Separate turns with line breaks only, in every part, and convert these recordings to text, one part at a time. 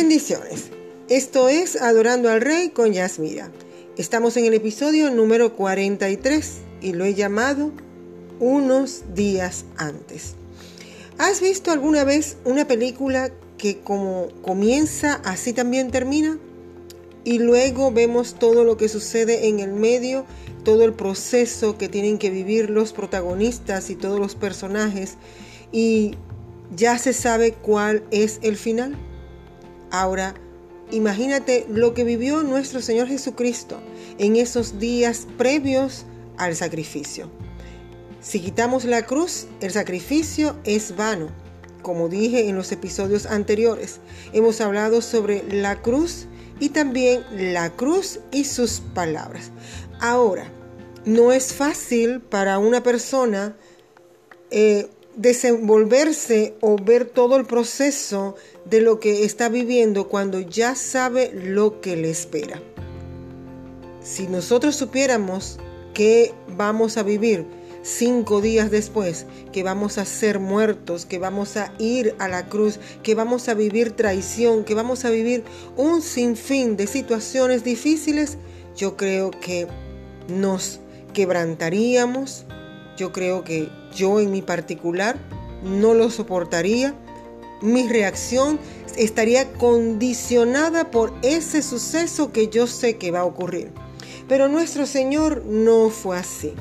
Bendiciones. Esto es Adorando al Rey con Yasmira. Estamos en el episodio número 43 y lo he llamado Unos días antes. ¿Has visto alguna vez una película que como comienza así también termina? Y luego vemos todo lo que sucede en el medio, todo el proceso que tienen que vivir los protagonistas y todos los personajes. Y ya se sabe cuál es el final. Ahora, imagínate lo que vivió nuestro Señor Jesucristo en esos días previos al sacrificio. Si quitamos la cruz, el sacrificio es vano. Como dije en los episodios anteriores, hemos hablado sobre la cruz y también la cruz y sus palabras. Ahora, no es fácil para una persona eh, desenvolverse o ver todo el proceso de lo que está viviendo cuando ya sabe lo que le espera. Si nosotros supiéramos que vamos a vivir cinco días después, que vamos a ser muertos, que vamos a ir a la cruz, que vamos a vivir traición, que vamos a vivir un sinfín de situaciones difíciles, yo creo que nos quebrantaríamos, yo creo que yo en mi particular no lo soportaría. Mi reacción estaría condicionada por ese suceso que yo sé que va a ocurrir. Pero nuestro Señor no fue así.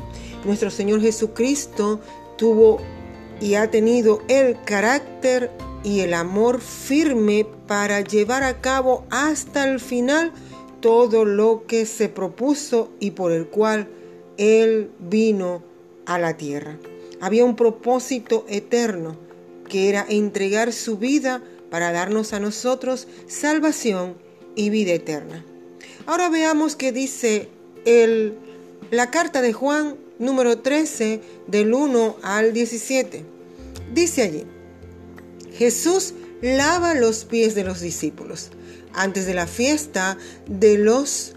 Nuestro Señor Jesucristo tuvo y ha tenido el carácter y el amor firme para llevar a cabo hasta el final todo lo que se propuso y por el cual Él vino a la tierra. Había un propósito eterno que era entregar su vida para darnos a nosotros salvación y vida eterna. Ahora veamos qué dice el, la carta de Juan número 13 del 1 al 17. Dice allí, Jesús lava los pies de los discípulos antes de la fiesta de los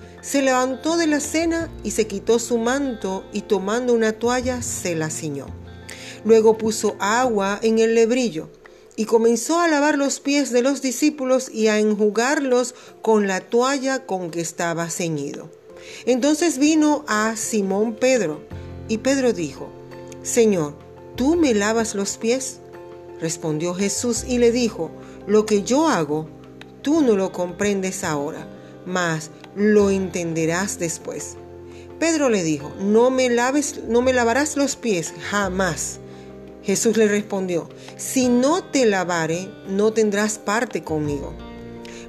se levantó de la cena y se quitó su manto y tomando una toalla se la ciñó. Luego puso agua en el lebrillo y comenzó a lavar los pies de los discípulos y a enjugarlos con la toalla con que estaba ceñido. Entonces vino a Simón Pedro y Pedro dijo, Señor, ¿tú me lavas los pies? Respondió Jesús y le dijo, lo que yo hago, tú no lo comprendes ahora, mas lo entenderás después. Pedro le dijo, no me laves, no me lavarás los pies jamás. Jesús le respondió, si no te lavare, no tendrás parte conmigo.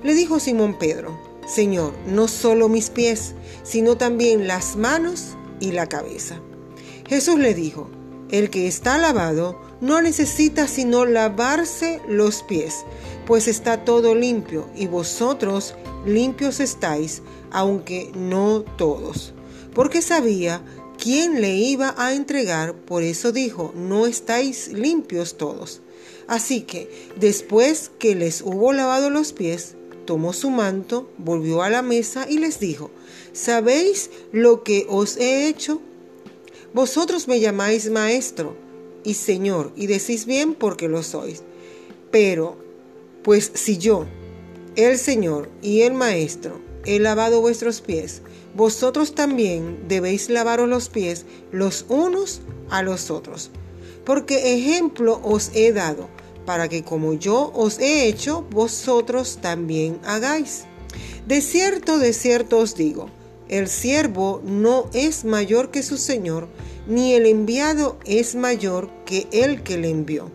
Le dijo Simón Pedro, Señor, no solo mis pies, sino también las manos y la cabeza. Jesús le dijo, el que está lavado no necesita sino lavarse los pies, pues está todo limpio, y vosotros limpios estáis, aunque no todos. Porque sabía quién le iba a entregar, por eso dijo, no estáis limpios todos. Así que, después que les hubo lavado los pies, tomó su manto, volvió a la mesa y les dijo, ¿sabéis lo que os he hecho? Vosotros me llamáis maestro y señor, y decís bien porque lo sois. Pero, pues si yo, el Señor y el Maestro, he lavado vuestros pies, vosotros también debéis lavaros los pies los unos a los otros. Porque ejemplo os he dado, para que como yo os he hecho, vosotros también hagáis. De cierto, de cierto os digo, el siervo no es mayor que su Señor, ni el enviado es mayor que el que le envió.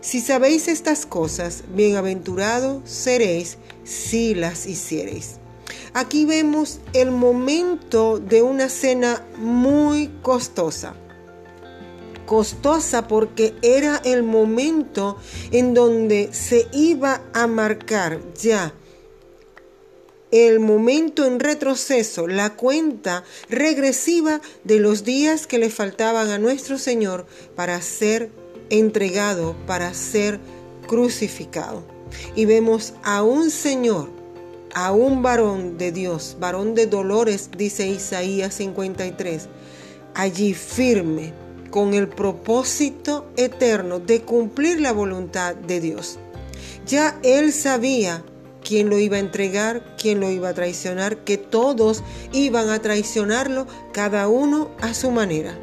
Si sabéis estas cosas, bienaventurado seréis si las hiciereis. Aquí vemos el momento de una cena muy costosa. costosa porque era el momento en donde se iba a marcar ya el momento en retroceso, la cuenta regresiva de los días que le faltaban a nuestro Señor para ser entregado, para ser crucificado. Y vemos a un Señor, a un varón de Dios, varón de dolores, dice Isaías 53, allí firme, con el propósito eterno de cumplir la voluntad de Dios. Ya él sabía quién lo iba a entregar, quién lo iba a traicionar, que todos iban a traicionarlo, cada uno a su manera.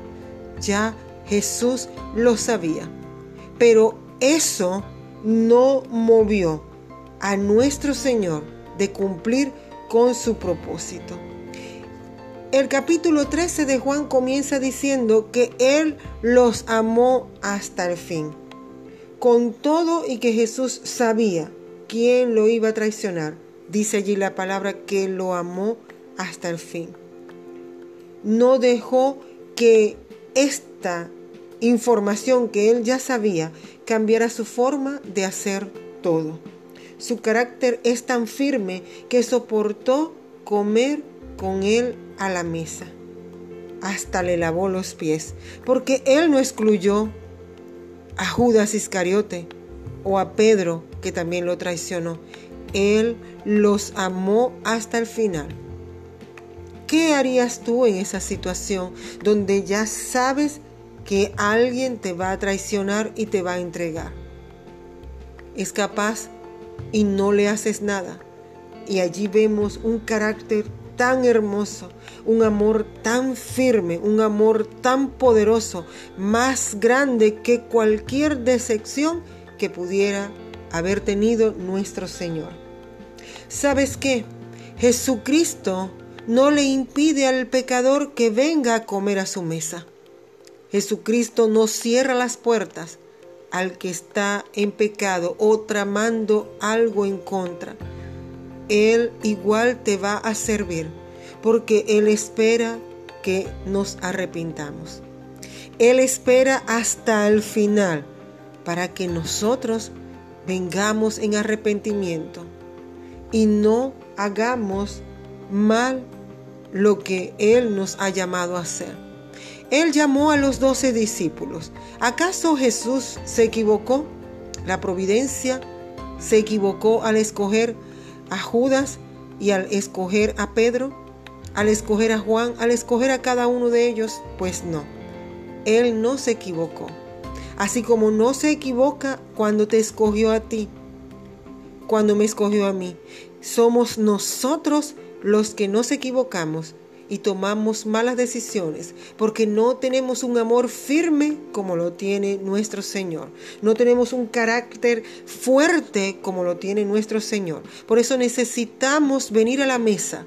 Ya Jesús lo sabía. Pero eso no movió a nuestro Señor de cumplir con su propósito. El capítulo 13 de Juan comienza diciendo que Él los amó hasta el fin. Con todo y que Jesús sabía quién lo iba a traicionar. Dice allí la palabra que lo amó hasta el fin. No dejó que esta información que él ya sabía cambiara su forma de hacer todo. Su carácter es tan firme que soportó comer con él a la mesa. Hasta le lavó los pies, porque él no excluyó a Judas Iscariote o a Pedro que también lo traicionó. Él los amó hasta el final. ¿Qué harías tú en esa situación donde ya sabes que alguien te va a traicionar y te va a entregar? Es capaz y no le haces nada. Y allí vemos un carácter tan hermoso, un amor tan firme, un amor tan poderoso, más grande que cualquier decepción que pudiera haber tenido nuestro Señor. ¿Sabes qué? Jesucristo no le impide al pecador que venga a comer a su mesa. Jesucristo no cierra las puertas al que está en pecado o tramando algo en contra. Él igual te va a servir porque Él espera que nos arrepintamos. Él espera hasta el final para que nosotros vengamos en arrepentimiento y no hagamos mal lo que Él nos ha llamado a hacer. Él llamó a los doce discípulos. ¿Acaso Jesús se equivocó? La providencia se equivocó al escoger a Judas y al escoger a Pedro, al escoger a Juan, al escoger a cada uno de ellos. Pues no, Él no se equivocó así como no se equivoca cuando te escogió a ti, cuando me escogió a mí. Somos nosotros los que nos equivocamos y tomamos malas decisiones porque no tenemos un amor firme como lo tiene nuestro Señor. No tenemos un carácter fuerte como lo tiene nuestro Señor. Por eso necesitamos venir a la mesa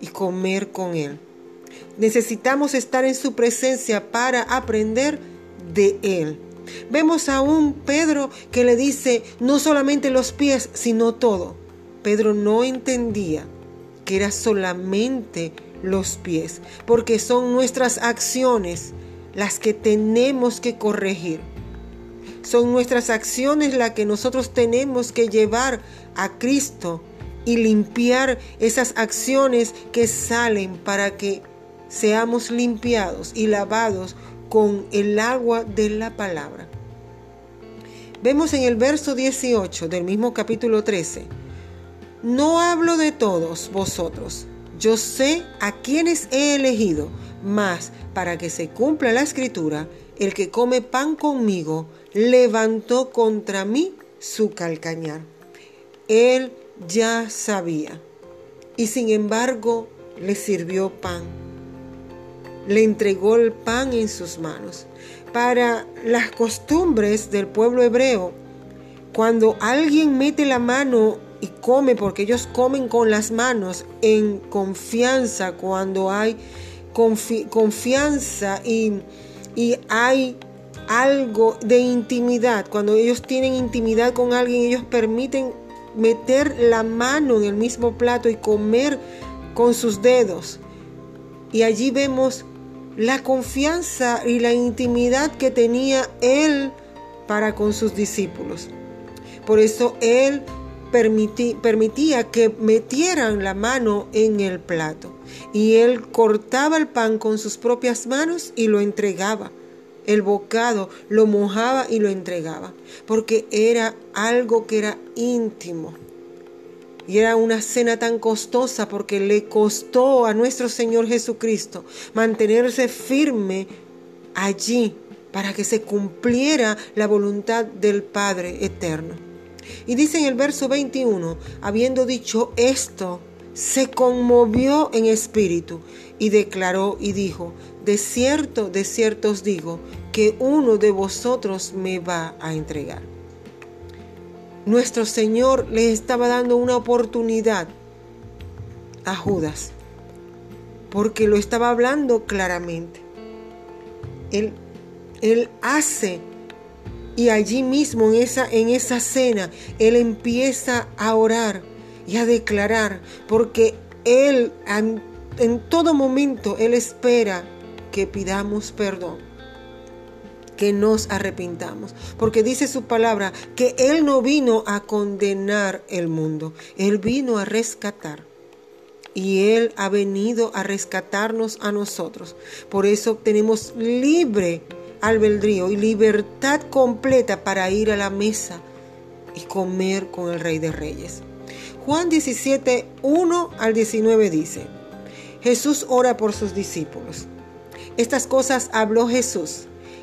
y comer con Él. Necesitamos estar en su presencia para aprender de Él. Vemos a un Pedro que le dice no solamente los pies, sino todo. Pedro no entendía que era solamente los pies, porque son nuestras acciones las que tenemos que corregir. Son nuestras acciones las que nosotros tenemos que llevar a Cristo y limpiar esas acciones que salen para que seamos limpiados y lavados con el agua de la palabra. Vemos en el verso 18 del mismo capítulo 13, no hablo de todos vosotros, yo sé a quienes he elegido, mas para que se cumpla la escritura, el que come pan conmigo levantó contra mí su calcañar. Él ya sabía y sin embargo le sirvió pan le entregó el pan en sus manos. Para las costumbres del pueblo hebreo, cuando alguien mete la mano y come, porque ellos comen con las manos en confianza, cuando hay confianza y, y hay algo de intimidad, cuando ellos tienen intimidad con alguien, ellos permiten meter la mano en el mismo plato y comer con sus dedos. Y allí vemos la confianza y la intimidad que tenía él para con sus discípulos. Por eso él permitía que metieran la mano en el plato y él cortaba el pan con sus propias manos y lo entregaba. El bocado lo mojaba y lo entregaba, porque era algo que era íntimo. Y era una cena tan costosa porque le costó a nuestro Señor Jesucristo mantenerse firme allí para que se cumpliera la voluntad del Padre eterno. Y dice en el verso 21, habiendo dicho esto, se conmovió en espíritu y declaró y dijo, de cierto, de cierto os digo, que uno de vosotros me va a entregar. Nuestro Señor le estaba dando una oportunidad a Judas, porque lo estaba hablando claramente. Él, él hace y allí mismo en esa, en esa cena, Él empieza a orar y a declarar, porque Él en, en todo momento, Él espera que pidamos perdón, que nos arrepintamos, porque dice su palabra que Él no vino a condenar el mundo, Él vino a rescatar. Y Él ha venido a rescatarnos a nosotros. Por eso tenemos libre albedrío y libertad completa para ir a la mesa y comer con el Rey de Reyes. Juan 17, 1 al 19 dice, Jesús ora por sus discípulos. Estas cosas habló Jesús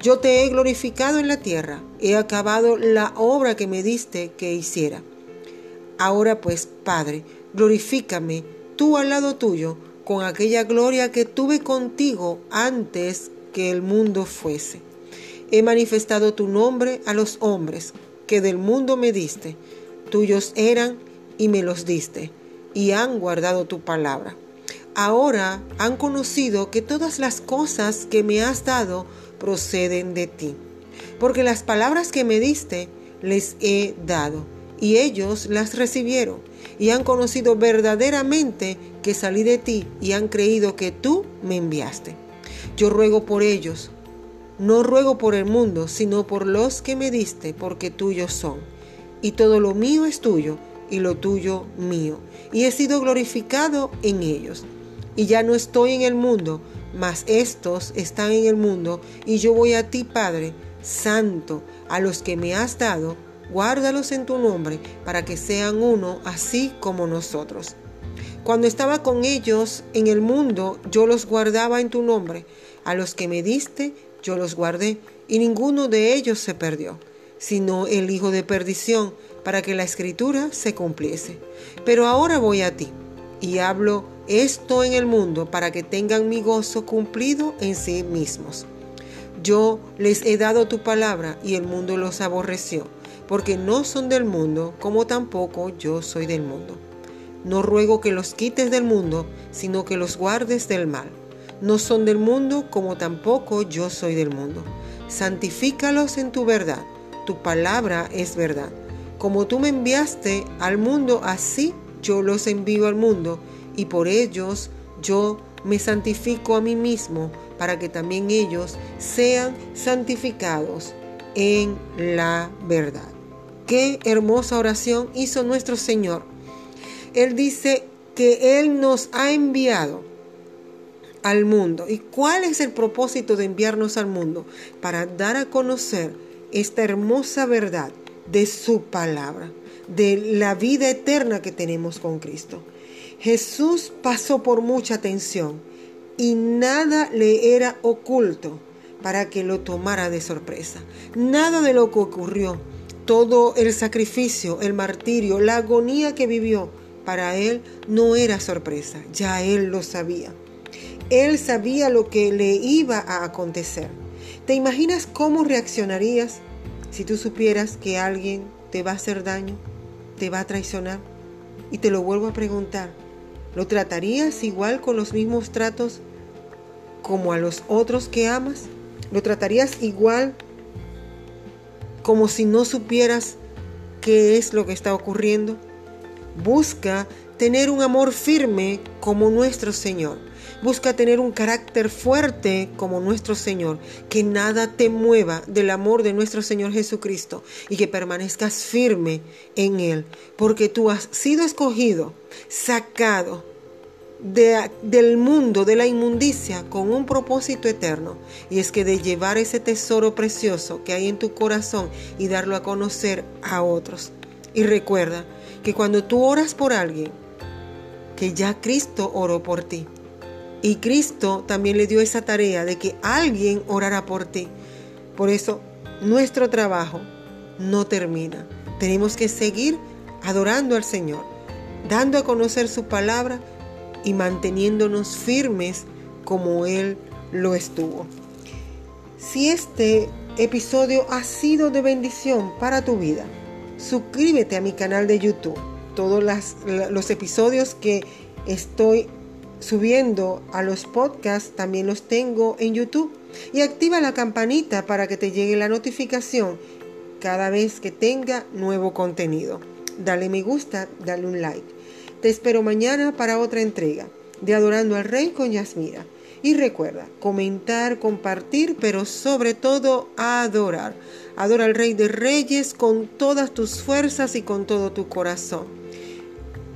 Yo te he glorificado en la tierra, he acabado la obra que me diste que hiciera. Ahora pues, Padre, glorifícame tú al lado tuyo con aquella gloria que tuve contigo antes que el mundo fuese. He manifestado tu nombre a los hombres que del mundo me diste. Tuyos eran y me los diste, y han guardado tu palabra ahora han conocido que todas las cosas que me has dado proceden de ti. Porque las palabras que me diste les he dado, y ellos las recibieron, y han conocido verdaderamente que salí de ti, y han creído que tú me enviaste. Yo ruego por ellos, no ruego por el mundo, sino por los que me diste, porque tuyos son. Y todo lo mío es tuyo, y lo tuyo mío, y he sido glorificado en ellos y ya no estoy en el mundo, mas estos están en el mundo, y yo voy a ti, Padre, Santo, a los que me has dado, guárdalos en tu nombre, para que sean uno, así como nosotros. Cuando estaba con ellos en el mundo, yo los guardaba en tu nombre. A los que me diste, yo los guardé, y ninguno de ellos se perdió, sino el hijo de perdición, para que la escritura se cumpliese. Pero ahora voy a ti, y hablo esto en el mundo para que tengan mi gozo cumplido en sí mismos. Yo les he dado tu palabra y el mundo los aborreció, porque no son del mundo, como tampoco yo soy del mundo. No ruego que los quites del mundo, sino que los guardes del mal. No son del mundo, como tampoco yo soy del mundo. Santifícalos en tu verdad. Tu palabra es verdad. Como tú me enviaste al mundo, así yo los envío al mundo y por ellos yo me santifico a mí mismo para que también ellos sean santificados en la verdad. Qué hermosa oración hizo nuestro Señor. Él dice que Él nos ha enviado al mundo. ¿Y cuál es el propósito de enviarnos al mundo? Para dar a conocer esta hermosa verdad de su palabra, de la vida eterna que tenemos con Cristo. Jesús pasó por mucha tensión y nada le era oculto para que lo tomara de sorpresa. Nada de lo que ocurrió, todo el sacrificio, el martirio, la agonía que vivió, para él no era sorpresa, ya él lo sabía. Él sabía lo que le iba a acontecer. ¿Te imaginas cómo reaccionarías si tú supieras que alguien te va a hacer daño, te va a traicionar? Y te lo vuelvo a preguntar, ¿lo tratarías igual con los mismos tratos como a los otros que amas? ¿Lo tratarías igual como si no supieras qué es lo que está ocurriendo? Busca tener un amor firme como nuestro Señor. Busca tener un carácter fuerte como nuestro Señor, que nada te mueva del amor de nuestro Señor Jesucristo y que permanezcas firme en Él, porque tú has sido escogido, sacado del mundo, de la inmundicia, con un propósito eterno, y es que de llevar ese tesoro precioso que hay en tu corazón y darlo a conocer a otros. Y recuerda que cuando tú oras por alguien, que ya Cristo oró por ti. Y Cristo también le dio esa tarea de que alguien orara por ti. Por eso nuestro trabajo no termina. Tenemos que seguir adorando al Señor, dando a conocer su palabra y manteniéndonos firmes como Él lo estuvo. Si este episodio ha sido de bendición para tu vida, suscríbete a mi canal de YouTube. Todos los episodios que estoy subiendo a los podcasts también los tengo en YouTube. Y activa la campanita para que te llegue la notificación cada vez que tenga nuevo contenido. Dale me gusta, dale un like. Te espero mañana para otra entrega de Adorando al Rey con Yasmira. Y recuerda, comentar, compartir, pero sobre todo adorar. Adora al Rey de Reyes con todas tus fuerzas y con todo tu corazón.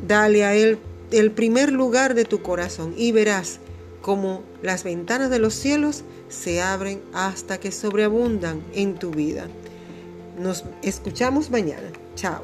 Dale a Él el primer lugar de tu corazón y verás como las ventanas de los cielos se abren hasta que sobreabundan en tu vida. Nos escuchamos mañana. Chao.